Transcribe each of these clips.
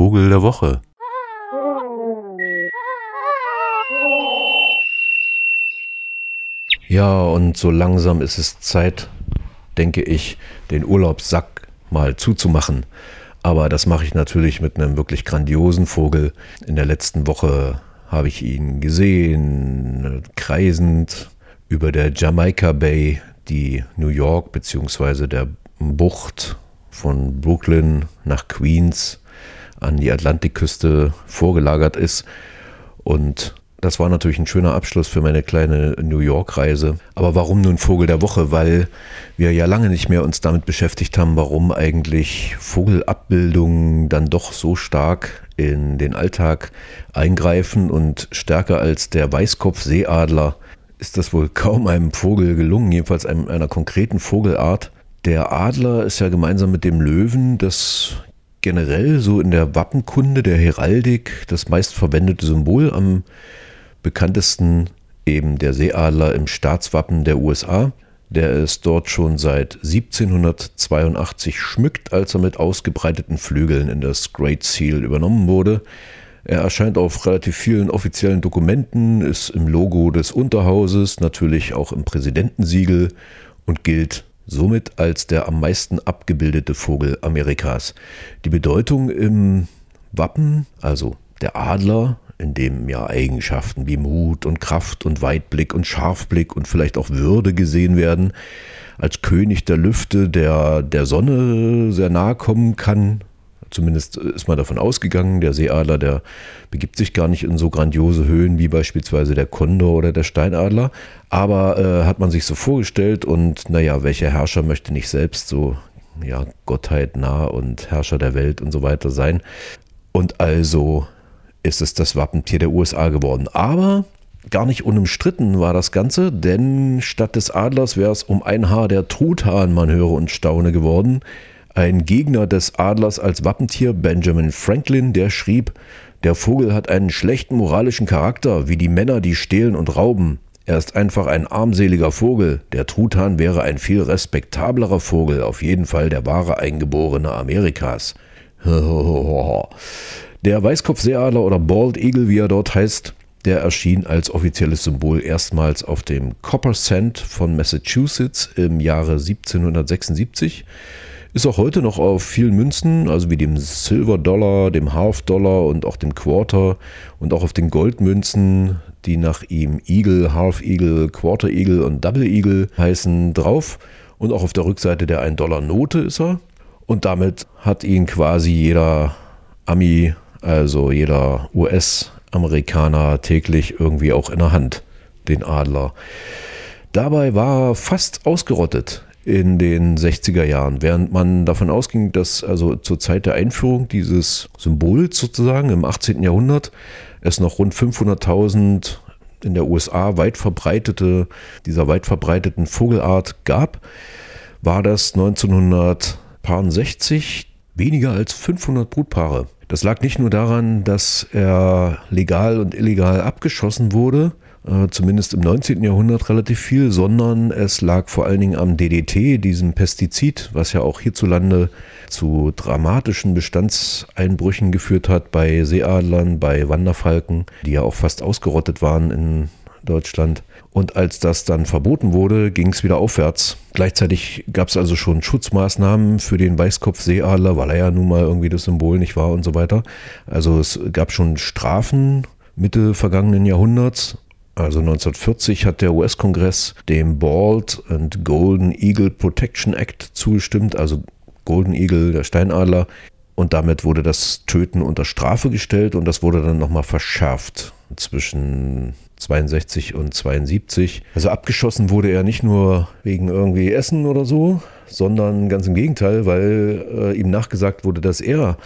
Vogel der Woche. Ja, und so langsam ist es Zeit, denke ich, den Urlaubssack mal zuzumachen. Aber das mache ich natürlich mit einem wirklich grandiosen Vogel. In der letzten Woche habe ich ihn gesehen, kreisend über der Jamaica Bay, die New York bzw. der Bucht von Brooklyn nach Queens an die Atlantikküste vorgelagert ist. Und das war natürlich ein schöner Abschluss für meine kleine New York-Reise. Aber warum nun Vogel der Woche? Weil wir ja lange nicht mehr uns damit beschäftigt haben, warum eigentlich Vogelabbildungen dann doch so stark in den Alltag eingreifen und stärker als der Weißkopfseeadler ist das wohl kaum einem Vogel gelungen, jedenfalls einem, einer konkreten Vogelart. Der Adler ist ja gemeinsam mit dem Löwen das generell so in der Wappenkunde der Heraldik das meistverwendete Symbol am bekanntesten eben der Seeadler im Staatswappen der USA, der es dort schon seit 1782 schmückt, als er mit ausgebreiteten Flügeln in das Great Seal übernommen wurde. Er erscheint auf relativ vielen offiziellen Dokumenten, ist im Logo des Unterhauses, natürlich auch im Präsidentensiegel und gilt somit als der am meisten abgebildete Vogel Amerikas. Die Bedeutung im Wappen, also der Adler, in dem ja Eigenschaften wie Mut und Kraft und Weitblick und Scharfblick und vielleicht auch Würde gesehen werden, als König der Lüfte, der der Sonne sehr nahe kommen kann. Zumindest ist man davon ausgegangen, der Seeadler, der begibt sich gar nicht in so grandiose Höhen wie beispielsweise der Kondor oder der Steinadler. Aber äh, hat man sich so vorgestellt und naja, welcher Herrscher möchte nicht selbst so ja, Gottheit nah und Herrscher der Welt und so weiter sein. Und also ist es das Wappentier der USA geworden. Aber gar nicht unumstritten war das Ganze, denn statt des Adlers wäre es um ein Haar der Truthahn, man höre und staune geworden. Ein Gegner des Adlers als Wappentier, Benjamin Franklin, der schrieb, der Vogel hat einen schlechten moralischen Charakter, wie die Männer, die stehlen und rauben. Er ist einfach ein armseliger Vogel. Der Truthahn wäre ein viel respektablerer Vogel, auf jeden Fall der wahre Eingeborene Amerikas. Der Weißkopfseeadler oder Bald Eagle, wie er dort heißt, der erschien als offizielles Symbol erstmals auf dem Copper Cent von Massachusetts im Jahre 1776. Ist auch heute noch auf vielen Münzen, also wie dem Silver Dollar, dem Half Dollar und auch dem Quarter und auch auf den Goldmünzen, die nach ihm Eagle, Half Eagle, Quarter Eagle und Double Eagle heißen, drauf. Und auch auf der Rückseite der 1-Dollar-Note ist er. Und damit hat ihn quasi jeder Ami also jeder US-Amerikaner täglich irgendwie auch in der Hand, den Adler. Dabei war er fast ausgerottet in den 60er Jahren, während man davon ausging, dass also zur Zeit der Einführung dieses Symbols sozusagen im 18. Jahrhundert es noch rund 500.000 in der USA weit verbreitete, dieser weit verbreiteten Vogelart gab, war das 1960 weniger als 500 Brutpaare. Das lag nicht nur daran, dass er legal und illegal abgeschossen wurde, äh, zumindest im 19. Jahrhundert relativ viel, sondern es lag vor allen Dingen am DDT, diesem Pestizid, was ja auch hierzulande zu dramatischen Bestandseinbrüchen geführt hat bei Seeadlern, bei Wanderfalken, die ja auch fast ausgerottet waren in Deutschland. Und als das dann verboten wurde, ging es wieder aufwärts. Gleichzeitig gab es also schon Schutzmaßnahmen für den Weißkopfseeadler, weil er ja nun mal irgendwie das Symbol nicht war und so weiter. Also es gab schon Strafen Mitte vergangenen Jahrhunderts. Also 1940 hat der US-Kongress dem Bald and Golden Eagle Protection Act zugestimmt, also Golden Eagle, der Steinadler. Und damit wurde das Töten unter Strafe gestellt und das wurde dann nochmal verschärft zwischen 62 und 72. Also abgeschossen wurde er nicht nur wegen irgendwie Essen oder so, sondern ganz im Gegenteil, weil äh, ihm nachgesagt wurde, dass er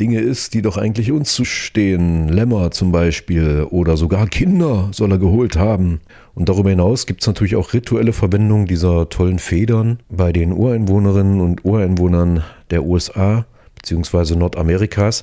Dinge ist, die doch eigentlich uns zustehen. Lämmer zum Beispiel oder sogar Kinder soll er geholt haben. Und darüber hinaus gibt es natürlich auch rituelle Verwendung dieser tollen Federn bei den Ureinwohnerinnen und Ureinwohnern der USA beziehungsweise Nordamerikas,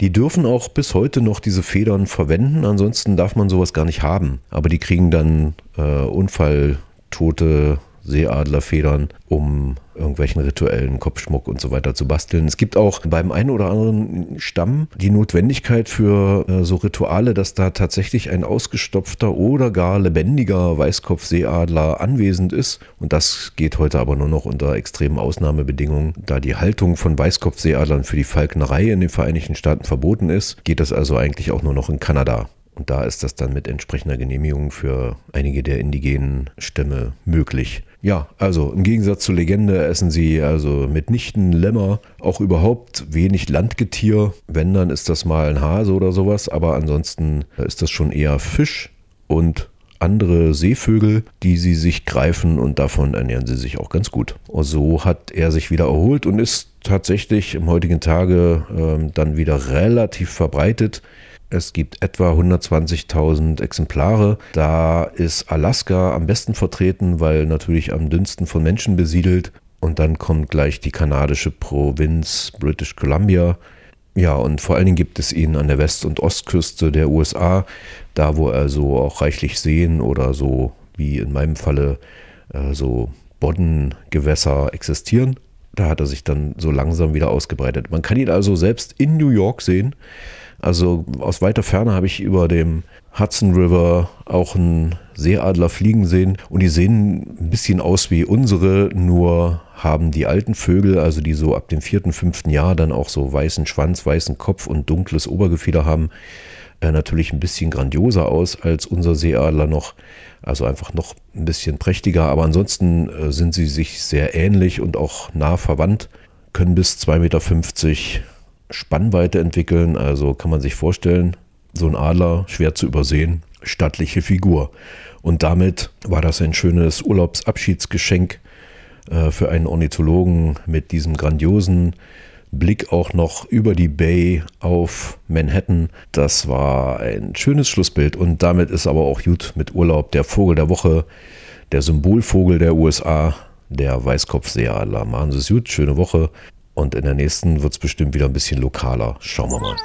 die dürfen auch bis heute noch diese Federn verwenden. Ansonsten darf man sowas gar nicht haben. Aber die kriegen dann äh, Unfalltote Seeadlerfedern, um irgendwelchen rituellen Kopfschmuck und so weiter zu basteln. Es gibt auch beim einen oder anderen Stamm die Notwendigkeit für äh, so Rituale, dass da tatsächlich ein ausgestopfter oder gar lebendiger Weißkopfseeadler anwesend ist. Und das geht heute aber nur noch unter extremen Ausnahmebedingungen. Da die Haltung von Weißkopfseeadlern für die Falknerei in den Vereinigten Staaten verboten ist, geht das also eigentlich auch nur noch in Kanada. Und da ist das dann mit entsprechender Genehmigung für einige der indigenen Stämme möglich. Ja, also im Gegensatz zur Legende essen sie also mitnichten Lämmer, auch überhaupt wenig Landgetier. Wenn, dann ist das mal ein Hase oder sowas, aber ansonsten ist das schon eher Fisch und andere Seevögel, die sie sich greifen und davon ernähren sie sich auch ganz gut. Und so hat er sich wieder erholt und ist tatsächlich im heutigen Tage äh, dann wieder relativ verbreitet. Es gibt etwa 120.000 Exemplare. Da ist Alaska am besten vertreten, weil natürlich am dünnsten von Menschen besiedelt. Und dann kommt gleich die kanadische Provinz British Columbia. Ja, und vor allen Dingen gibt es ihn an der West- und Ostküste der USA, da wo also auch reichlich Seen oder so, wie in meinem Falle, äh, so Boddengewässer existieren. Da hat er sich dann so langsam wieder ausgebreitet. Man kann ihn also selbst in New York sehen. Also aus weiter Ferne habe ich über dem Hudson River auch einen Seeadler fliegen sehen und die sehen ein bisschen aus wie unsere, nur haben die alten Vögel, also die so ab dem vierten, fünften Jahr dann auch so weißen Schwanz, weißen Kopf und dunkles Obergefieder haben, äh, natürlich ein bisschen grandioser aus als unser Seeadler noch. Also einfach noch ein bisschen prächtiger, aber ansonsten äh, sind sie sich sehr ähnlich und auch nah verwandt, können bis 2,50 Meter Spannweite entwickeln. Also kann man sich vorstellen, so ein Adler, schwer zu übersehen, stattliche Figur. Und damit war das ein schönes Urlaubsabschiedsgeschenk äh, für einen Ornithologen mit diesem grandiosen Blick auch noch über die Bay auf Manhattan. Das war ein schönes Schlussbild und damit ist aber auch gut mit Urlaub der Vogel der Woche, der Symbolvogel der USA, der Weißkopfseeadler. Machen Sie es gut, schöne Woche. Und in der nächsten wird es bestimmt wieder ein bisschen lokaler. Schauen wir mal.